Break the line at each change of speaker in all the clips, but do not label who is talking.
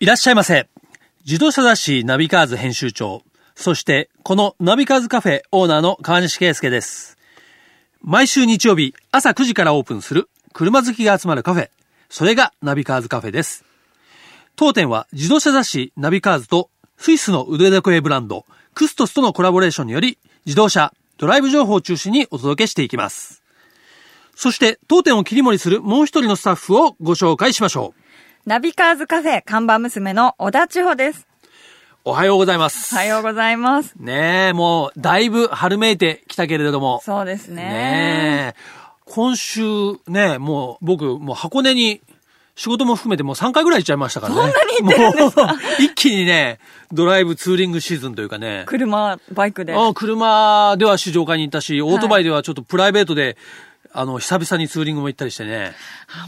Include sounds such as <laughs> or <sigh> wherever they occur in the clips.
いらっしゃいませ。自動車雑誌ナビカーズ編集長、そしてこのナビカーズカフェオーナーの川西圭介です。毎週日曜日朝9時からオープンする車好きが集まるカフェ。それがナビカーズカフェです。当店は自動車雑誌ナビカーズとスイスの腕時計ブランドクストスとのコラボレーションにより自動車、ドライブ情報を中心にお届けしていきます。そして当店を切り盛りするもう一人のスタッフをご紹介しましょ
う。ナビカーズカフェ看板娘の小田千穂です。
おはようございます。
おはようございます。
ねえ、もう、だいぶ春めいてきたけれども。
そうですね。
ね今週ね、もう僕、もう箱根に仕事も含めてもう3回ぐらい行っちゃいましたからね。
そんなに行ってるんですか？
一気にね、ドライブツーリングシーズンというかね。
車、バイクで。
あ車では試乗会に行ったし、オートバイではちょっとプライベートで、あの、久々にツーリングも行ったりしてね。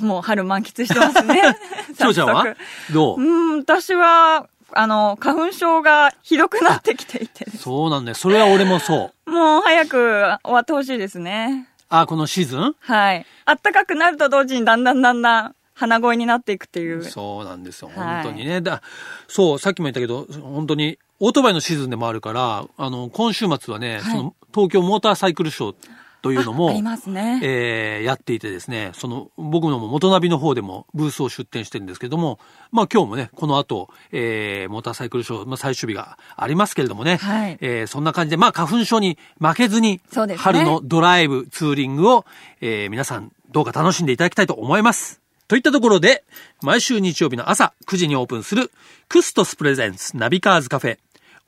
もう春満喫してますね。
きょうちゃんは？どう？う
ん、私は、あの、花粉症がひどくなってきていて。
そうなんだよ。それは俺もそ
う。もう早く終わってほしいですね。
あ、このシーズン？
はい。暖かくなると同時にだんだんだんだん鼻声になっていくっていう。
そうなんですよ。本当にね。はい、だそう、さっきも言ったけど、本当にオートバイのシーズンでもあるから、あの、今週末はね、はい、その東京モーターサイクルショーというのも、
ね。
えー、やっていてですね、その、僕のもモトナビの方でもブースを出展してるんですけども、まあ今日もね、この後、えー、モーターサイクルショー、まあ最終日がありますけれどもね、はい、えー、そんな感じで、まあ花粉症に負けずに、
そうですね、
春のドライブ、ツーリングを、えー、皆さんどうか楽しんでいただきたいと思います。といったところで、毎週日曜日の朝9時にオープンする、クストス presents ナビカーズカフェ、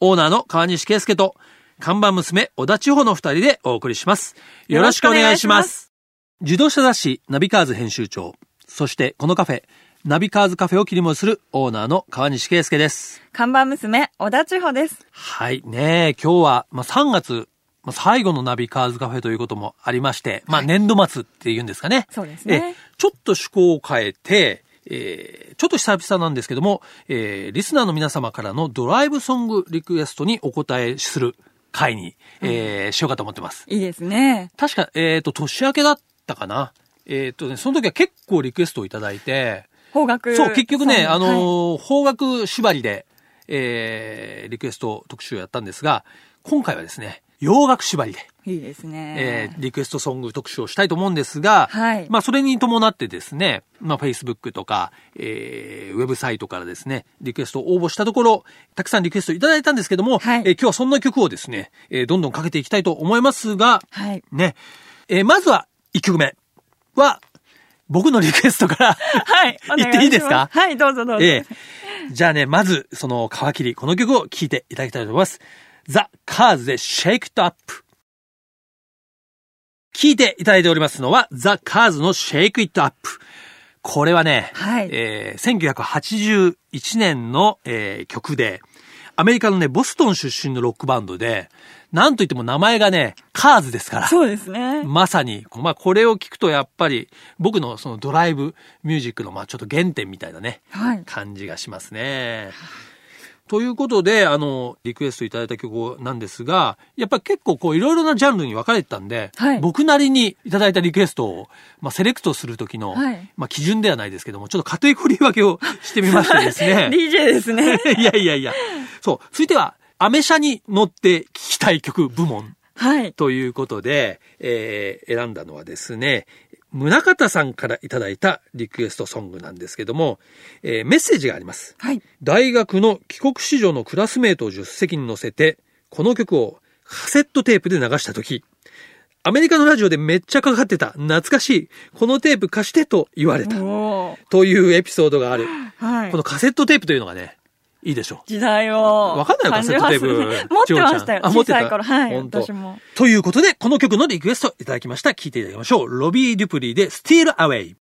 オーナーの川西圭介と、看板娘、小田千穂の二人でお送りします。よろしくお願いします。自動車雑誌、ナビカーズ編集長、そしてこのカフェ、ナビカーズカフェを切り盛りするオーナーの川西圭介です。
看板娘、小田千穂です。
はい。ね今日は、まあ、3月、まあ、最後のナビカーズカフェということもありまして、まあ、年度末っていうんですかね。
そうですね。
ちょっと趣向を変えて、えー、ちょっと久々なんですけども、えー、リスナーの皆様からのドライブソングリクエストにお答えする回に、えー、しようかと思ってます。
いいですね。
確か、えっ、ー、と、年明けだったかな。えっ、ー、とね、その時は結構リクエストをいただいて、
方角
そう、結局ね、あのーはい、方角縛りで、えー、リクエスト特集をやったんですが、今回はですね、洋楽縛りで。
いいですね。
えー、リクエストソング特集をしたいと思うんですが、
はい。
まあ、それに伴ってですね、まあ、Facebook とか、えー、ウェブサイトからですね、リクエストを応募したところ、たくさんリクエストいただいたんですけども、はい。えー、今日はそんな曲をですね、えー、どんどんかけていきたいと思いますが、
はい。
ね、えー、まずは1曲目は、僕のリクエストから
はい。<laughs>
言っていいですか？
はい、どうぞどうぞ。え
ー、じゃあね、まず、その皮切り、この曲を聴いていただきたいと思います。ザ・カーズで Shake It Up。聞いていただいておりますのは、ザ・カーズの Shake It Up。これはね、
はい、
えー、1981年の、えー、曲で、アメリカのね、ボストン出身のロックバンドで、なんといっても名前がね、カーズですから。
そうですね。
まさに、まあこれを聞くとやっぱり、僕のそのドライブミュージックのまあちょっと原点みたいなね、
はい、
感じがしますね。ということで、あの、リクエストいただいた曲なんですが、やっぱり結構こういろいろなジャンルに分かれてたんで、
はい、
僕なりにいただいたリクエストを、まあ、セレクトする時の、
はい、
まあ、基準ではないですけども、ちょっとカテゴリー分けを <laughs> してみましてですね。<laughs>
DJ ですね。<laughs>
いやいやいや。そう。続いては、アメ車に乗って聴きたい曲部門。
はい。
ということで、えー、選んだのはですね、宗方さんからいただいたリクエストソングなんですけども、えー、メッセージがあります。
はい。
大学の帰国子女のクラスメートを助手席に乗せて、この曲をカセットテープで流したとき、アメリカのラジオでめっちゃかかってた、懐かしい、このテープ貸してと言われた、というエピソードがある。
はい。
このカセットテープというのがね、いいでしょう。
時代を。
わかんないカセットテープ。
持ってましたよ。
あ、持って
た？頃。はい。
私も。ということで、この曲のリクエストいただきました。聴いていただきましょう。ロビー・デュプリーで Steal Away。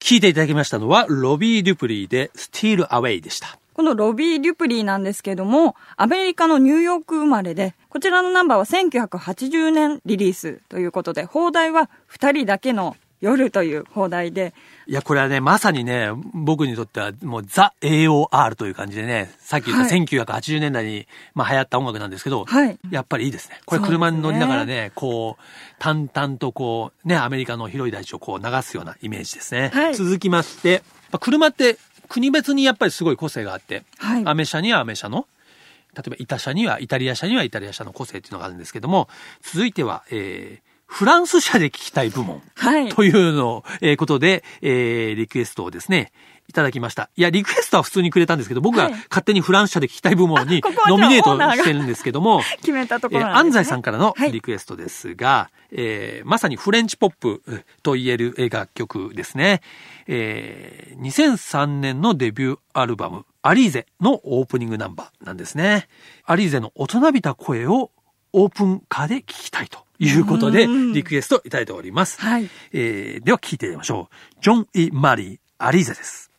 聴いていただきましたのは、ロビー・デュプリーで Steal Away でした。
このロビー・デュプリーなんですけども、アメリカのニューヨーク生まれで、こちらのナンバーは1980年リリースということで、邦題は2人だけの夜という邦題で。
いや、これはね、まさにね、僕にとってはもうザ・ AOR という感じでね、さっき言った1980年代に、まあ流行った音楽なんですけど、
はい、
やっぱりいいですね。これ車に乗りながらね、ねこう、淡々とこう、ね、アメリカの広い大地をこう流すようなイメージですね。
はい、
続きまして、まあ、車って国別にやっぱりすごい個性があって、
はい
アメ車にはアメ車の、例えばイタ車にはイタリア車にはイタリア車の個性っていうのがあるんですけども、続いては、えー、フランス車で聞きたい部門。
はい。
というの、えーことで、えーリクエストをですね、いただきました。いや、リクエストは普通にくれたんですけど、僕が
はい
勝手にフランス車で聞きたい部門にノミネートしてるんですけども、<laughs>
決めたとこ
えー
ろね。
安西さんからの
はい
リクエストですが、えーまさにフレンチポップと言えるえー楽曲ですね。えー2003年のデビューアルバム、アリーゼのオープニングナンバーなんですね。アリーゼの大人びた声をオープンカーで聞きたいということで、
うん
リクエストいただいております。
はい。
えーでは聞いてみましょう。ジョン・イ・マリー、アリーゼです。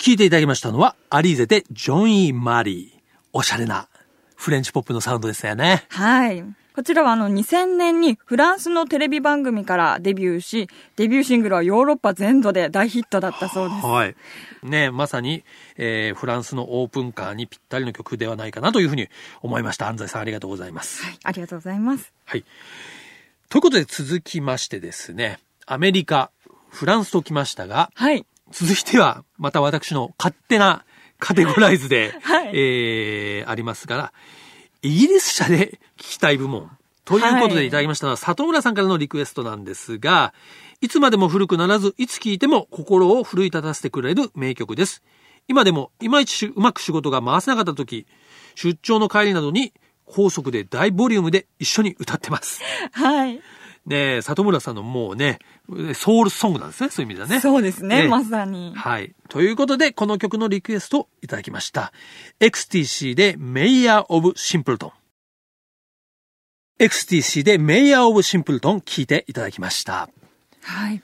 聞いていただきましたのは、アリーゼでジョン・イ・マリー。おしゃれなフレンチポップのサウンドですよね。
はい。こちらはあの2000年にフランスのテレビ番組からデビューし、デビューシングルはヨーロッパ全土で大ヒットだったそうです。
はい。ねまさに、えーフランスのオープンカーにぴったりの曲ではないかなというふうに思いました。安西さんありがとうございます。
はい。ありがとうございます。
はい。ということで続きましてですね、アメリカ、フランスときましたが、
はい。
続いては、また私の勝手なカテゴライズで、<laughs>
はい
えー、ありますから、イギリス車で聞きたい部門。ということ
はい
でいただきましたのは、里村さんからのリクエストなんですが、いつまでも古くならず、いつ聴いても心を奮い立たせてくれる名曲です。今でも、いまいちしうまく仕事が回せなかった時、出張の帰りなどに、高速で大ボリュームで一緒に歌ってます。
はい。
ねえ、里村さんのもうね、ソウルソングなんですね、そういう意味ではね。
そうですね、
ええ
まさに。
はい。ということで、この曲のリクエストをいただきました。XTC で Mayor of Simpleton。XTC で Mayor of Simpleton 聞いていただきました。
はい。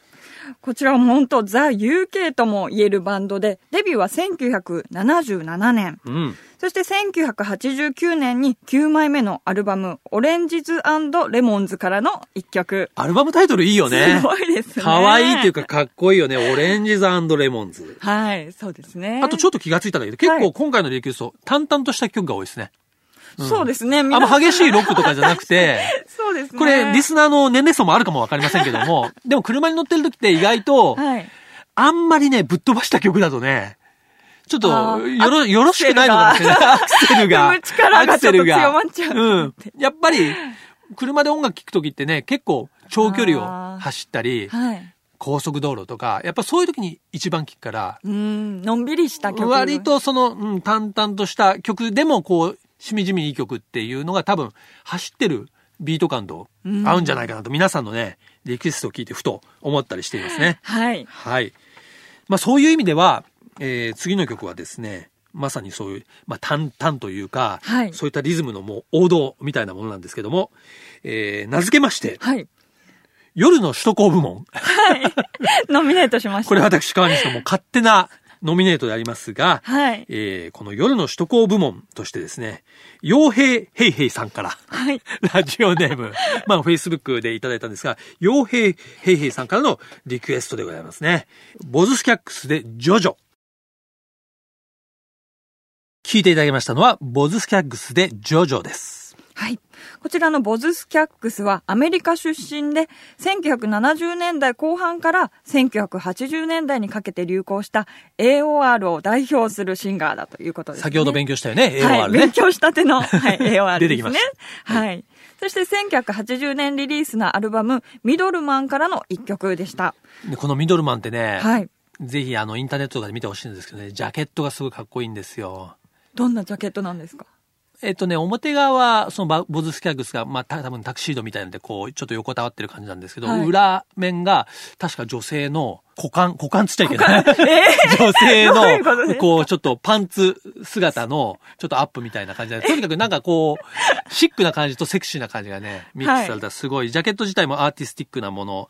こちらは本当ザ・ UK とも言えるバンドで、デビューは1977年。
うん。
そして1989年に9枚目のアルバム、オレンジズレモンズからの一曲。
アルバムタイトルいいよね
す。ごいですね。
かわいいっていうかかっこいいよね。オレンジズレモンズ。
はい、そうですね。
あとちょっと気がついたんだけど、結
はい
構今回のリクエスト、淡々とした曲が多いですね。
そうですね。
あんま激しいロックとかじゃなくて、<laughs>
そうですね。
これリスナーの年齢層もあるかもわかりませんけども、<laughs> でも車に乗ってる時って意外と、
はい。
あんまりね、ぶっ飛ばした曲だとね、ちょっと、よろ、よろしくないのかもしれない。アクセルが。<laughs>
力が
アクセルが
ちょっと強まっちゃう
うん。やっぱり、車で音楽聴く時ってね、結構長距離を走ったり、
はい。
高速道路とか、やっぱそういう時に一番聴くから、
うん、のんびりした曲。
割。とその、うん、淡々とした曲でもこう、しみじみいい曲っていうのが多分、走ってるビート感と合うんじゃないかなと、皆さんのね、リクエストを聞いてふと思ったりしていますね。
はい。
はい。まあそういう意味では、えー次の曲はですね、まさにそういう、まあ淡々というか、
はい
そういったリズムのもう王道みたいなものなんですけども、えー名付けまして、
はい。
夜の首都高部門。<laughs>
ノミネートしました。
これ私川西のもう勝手なノミネートでありますが、
はい。
えーこの夜の首都高部門としてですね、傭兵ヘイヘイさんから、
はい。<laughs>
ラジオネーム、まあ、Facebook でいただいたんですが、傭兵ヘイヘイさんからのリクエストでございますね。ボズスキャックスでジョジョ。聞いていただきましたのは、ボズスキャックスでジョジョです。
はい。こちらのボズスキャックスはアメリカ出身で、1970年代後半から1980年代にかけて流行した AOR を代表するシンガーだということです、ね。
先ほど勉強したよね、
は
AOR
い、
ね。
勉強したての、はい、<laughs> AOR ですね。
出てきました
はい。そして1980年リリースのアルバム、ミドルマンからの一曲でした。
でこのミドルマンってね、
はい。
ぜひあのインターネットとかで見てほしいんですけどね、ジャケットがすごいかっこいいんですよ。
どんなジャケットなんですか？
えっとね、表側は、そのバボズスキャックスが、まあ、た多分タクシードみたいなんで、こう、ちょっと横たわってる感じなんですけど、
はい。
裏面が、確か女性の股間、股間つっちゃいけない。<laughs> 女性
どういうことです
の、
か？
こう、ちょっとパンツ姿の、ちょっとアップみたいな感じで、とにかくなんかこう、シックな感じとセクシーな感じがね、ミックスされたすごい、ジャケット自体もアーティスティックなもの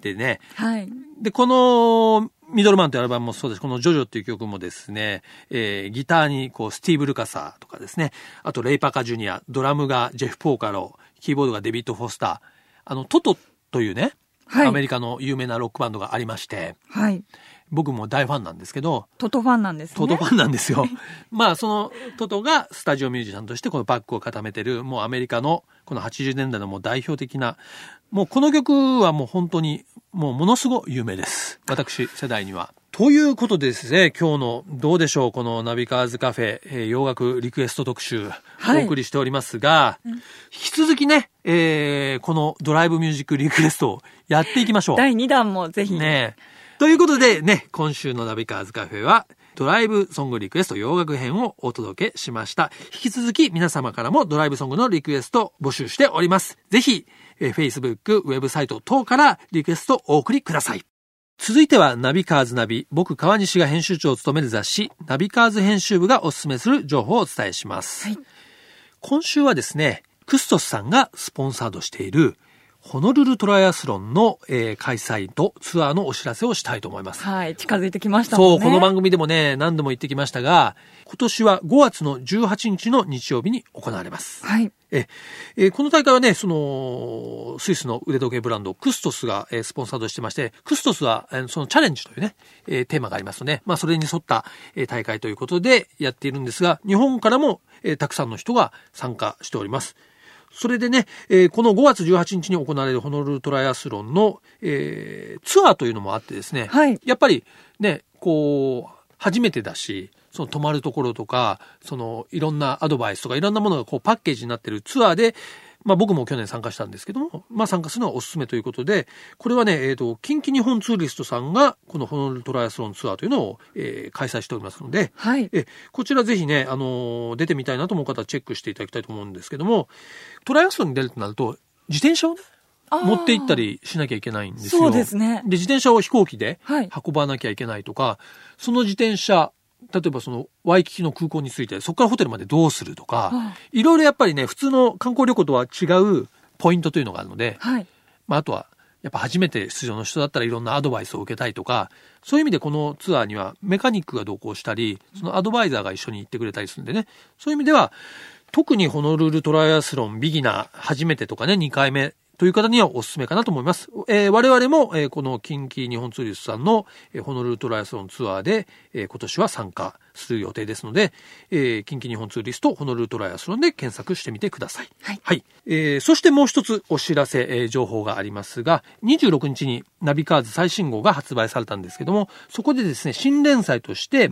でね、
はい。
で、この、ミドルマンというアルバムもそうです。このジョジョっていう曲もですね、えーギターにこう、スティーブ・ルカサーとかですね、あとレイ・パーカー・ジュニア、ドラムがジェフ・ポーカロ、キーボードがデビッド・フォスター、あの、トトというね、
はい
アメリカの有名なロックバンドがありまして、
はい。
僕も大ファンなんですけど、
トトファンなんですね。
トトファンなんですよ。<laughs> まあ、そのトトがスタジオミュージシャンとしてこのバックを固めてる、もうアメリカのこの80年代のもう代表的な、もうこの曲はもう本当にもうものすごい有名です。私世代には。ということでですね、今日のどうでしょう、このナビカーズカフェ、えー洋楽リクエスト特集、
はい
お送りしておりますが、引き続きね、えーこのドライブミュージックリクエストをやっていきましょう。
第2弾もぜひ。
ねえ。ということでね、今週のナビカーズカフェは、ドライブソングリクエスト洋楽編をお届けしました。引き続き皆様からもドライブソングのリクエスト募集しております。ぜひ、えー Facebook、ウェブサイト等からリクエストお送りください。続いてはナビカーズナビ、僕川西が編集長を務める雑誌、ナビカーズ編集部がお勧めする情報をお伝えします。
はい
今週はですね、クストスさんがスポンサードしている、ホノルルトライアスロンの、えー開催とツアーのお知らせをしたいと思います。
はい。近づいてきましたもん
そう、
ね。
この番組でもね、何度も言ってきましたが、今年は5月の18日の日曜日に行われます。
はい。
え、えーこの大会はね、その、スイスの腕時計ブランド、クストスが、えースポンサードしてまして、クストスは、えーそのチャレンジというね、えーテーマがありますので、まあ、それに沿った、えー大会ということでやっているんですが、日本からも、えーたくさんの人が参加しております。それでね、えーこの5月18日に行われるホノルルトライアスロンの、えーツアーというのもあってですね、
はい。
やっぱりね、こう、初めてだし、その泊まるところとか、そのいろんなアドバイスとかいろんなものがこうパッケージになってるツアーで、まあ僕も去年参加したんですけども、まあ参加するのがおすすめということで、これはね、えっ、と、近畿日本ツーリストさんがこのホノルルトライアスロンツアーというのを、えー開催しておりますので、
はい。
えこちらぜひね、あのー出てみたいなと思う方はチェックしていただきたいと思うんですけども、トライアスロンに出るとなると、自転車をね、持って行ったりしなきゃいけないんですよ。
そうですね
で、自転車を飛行機で
はい
運ばなきゃいけないとか、その自転車、例えばそのワイキキの空港に着いて、そこからホテルまでどうするとか、
あ
い。ろいろやっぱりね、普通の観光旅行とは違うポイントというのがあるので、
はい。
まあ、あとは、やっぱ初めて出場の人だったらいろんなアドバイスを受けたいとか、そういう意味でこのツアーにはメカニックが同行したり、そのアドバイザーが一緒に行ってくれたりするんでね、そういう意味では、特にホノルルトライアスロンビギナー初めてとかね、2回目という方にはおすすめかなと思います。えー我々も、えーこの近畿日本ツーリストさんの、えーホノルルトライアスロンツアーで、えー今年は参加する予定ですので、えー近畿日本ツーリストホノルルトライアスロンで検索してみてください。
はい
はい。えーそしてもう一つお知らせ、えー情報がありますが、26日にナビカーズ最新号が発売されたんですけども、そこでですね、新連載として、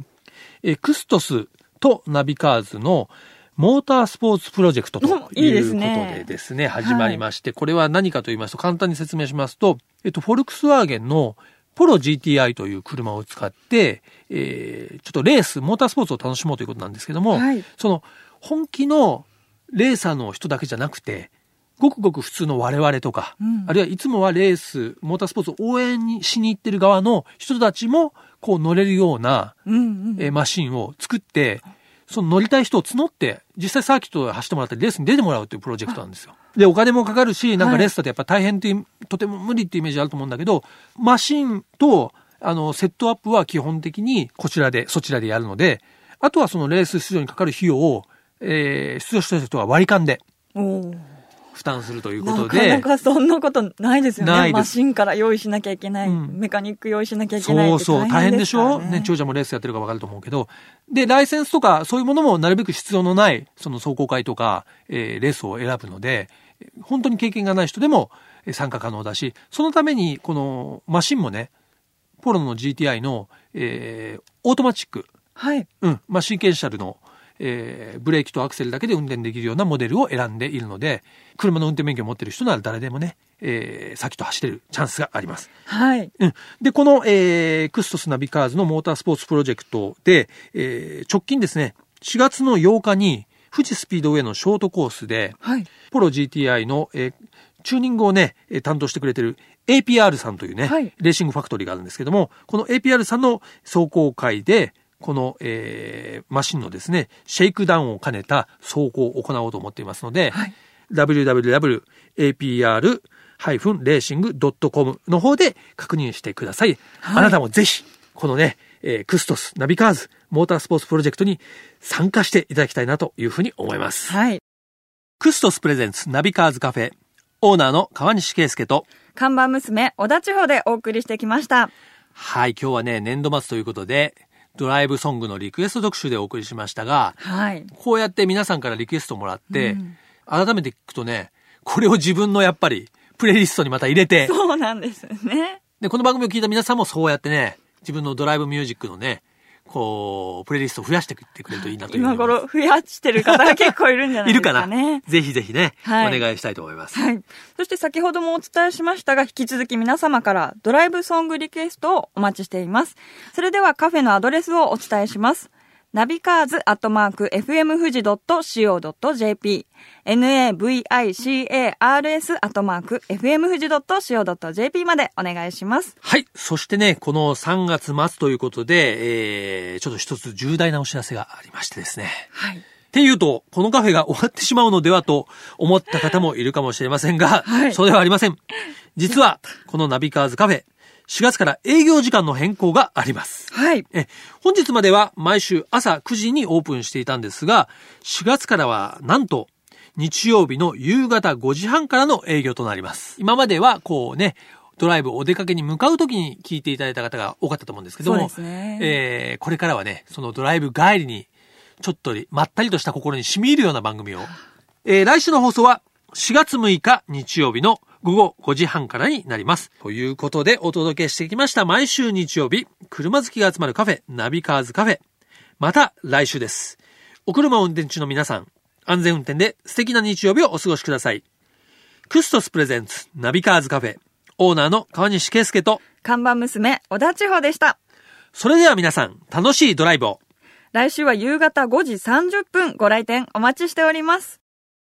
えークストスとナビカーズのモータースポーツプロジェクトということ
おいいです
で
ね
ですね、始まりまして、これは何かと言いますと、簡単に説明しますと、えっと、フォルクスワーゲンのポロ GTI という車を使って、えーちょっとレース、モータースポーツを楽しもうということなんですけども、
はい。
その本気のレーサーの人だけじゃなくて、ごくごく普通の我々とか、
うん。
あるいはいつもはレース、モータースポーツを応援にしに行ってる側の人たちも、こう乗れるような、
うんうん。
えーマシンを作って、その乗りたい人を募って、実際サーキットで走ってもらったり、レースに出てもらうというプロジェクトなんですよ。で、お金もかかるし、なんか
はい。
レースだとやっぱ大変っていう、とても無理っていうイメージあると思うんだけど、マシンと、あの、セットアップは基本的にこちらで、そちらでやるので、あとはそのレース出場にかかる費用を、えー出場した人は割り勘で負担するということ
な
で、
かなかそんなことないですよね。マシンから用意しなきゃいけない。
うん
メカニック用意しなきゃいけない
そうそう、大変でしょ？ね、長者もレースやってるか分かると思うけど。で、ライセンスとか、そういうものもなるべく必要のない、その走行会とか、えーレースを選ぶので、本当に経験がない人でもえー参加可能だし、そのために、このマシンもね、ポロの GTI の、えーオートマチック、
はい。
うん、まあ、シーケンシャルの、えーブレーキとアクセルだけで運転できるようなモデルを選んでいるので、車の運転免許を持ってる人なら誰でもね、えー、先と走れるチャンスがあります。
はい。
うん。で、この、えー、クストスナビカーズのモータースポーツプロジェクトで、えー直近ですね、4月の8日に、富士スピードウェイのショートコースで、
はい。
ポロ GTI の、えーチューニングをね、えー担当してくれてる APR さんというね、
はい
レーシングファクトリーがあるんですけども、この APR さんの走行会で、この、えーマシンのですね、シェイクダウンを兼ねた走行を行おうと思っていますので、
はい
www.apr-racing.com の方で確認してください。
はい
あなたもぜひ、このね、えークストス、ナビカーズ、モータースポーツプロジェクトに参加していただきたいなというふうに思います。
はい。
クストス presents ナビカーズカフェ、オーナーの川西圭介と、
看板娘、小田千穂でお送りしてきました。
はい、今日はね、年度末ということで、ドライブソングのリクエスト特集でお送りしましたが、
はい。
こうやって皆さんからリクエストもらって、
うん
改めて聞くとね、これを自分のやっぱり、プレイリストにまた入れて、
そうなんですね。
で、この番組を聞いた皆さんもそうやってね、自分のドライブミュージックのね、こう、プレイリストを増やしていってくれるといいなという
今。頃増やしてる方が結構いるんじゃない
い
ですか
るかな？
ね。<laughs>
ぜひぜひね、
はい
お願いしたいと思います。
はい。そして先ほどもお伝えしましたが、引き続き皆様からドライブソングリクエストをお待ちしています。それではカフェのアドレスをお伝えします。ナビカーズアットマーク FM 富士 .co.jp navicars アットマーク FM 富士 .co.jp までお願いします。
はい。そしてね、この3月末ということで、えー、ちょっと一つ重大なお知らせがありましてですね。
はい。
っていうと、このカフェが終わってしまうのではと思った方もいるかもしれませんが、
はい
そうではありません。実は、このナビカーズカフェ、4月から営業時間の変更があります。
はい。
え、本日までは毎週朝9時にオープンしていたんですが、4月からはなんと、日曜日の夕方5時半からの営業となります。今まではこうね、ドライブお出かけに向かう時に聞いていただいた方が多かったと思うんですけども、
ね
えーこれからはね、そのドライブ帰りに、ちょっとまったりとした心に染み入るような番組を、えー来週の放送は4月6日日曜日の午後5時半からになります。ということでお届けしてきました毎週日曜日、車好きが集まるカフェ、ナビカーズカフェ。また来週です。お車を運転中の皆さん、安全運転で素敵な日曜日をお過ごしください。クストス presents、ナビカーズカフェ、オーナーの川西圭介と、
看板娘、小田千穂でした。
それでは皆さん、楽しいドライブを。
来週は夕方5時30分ご来店お待ちしております。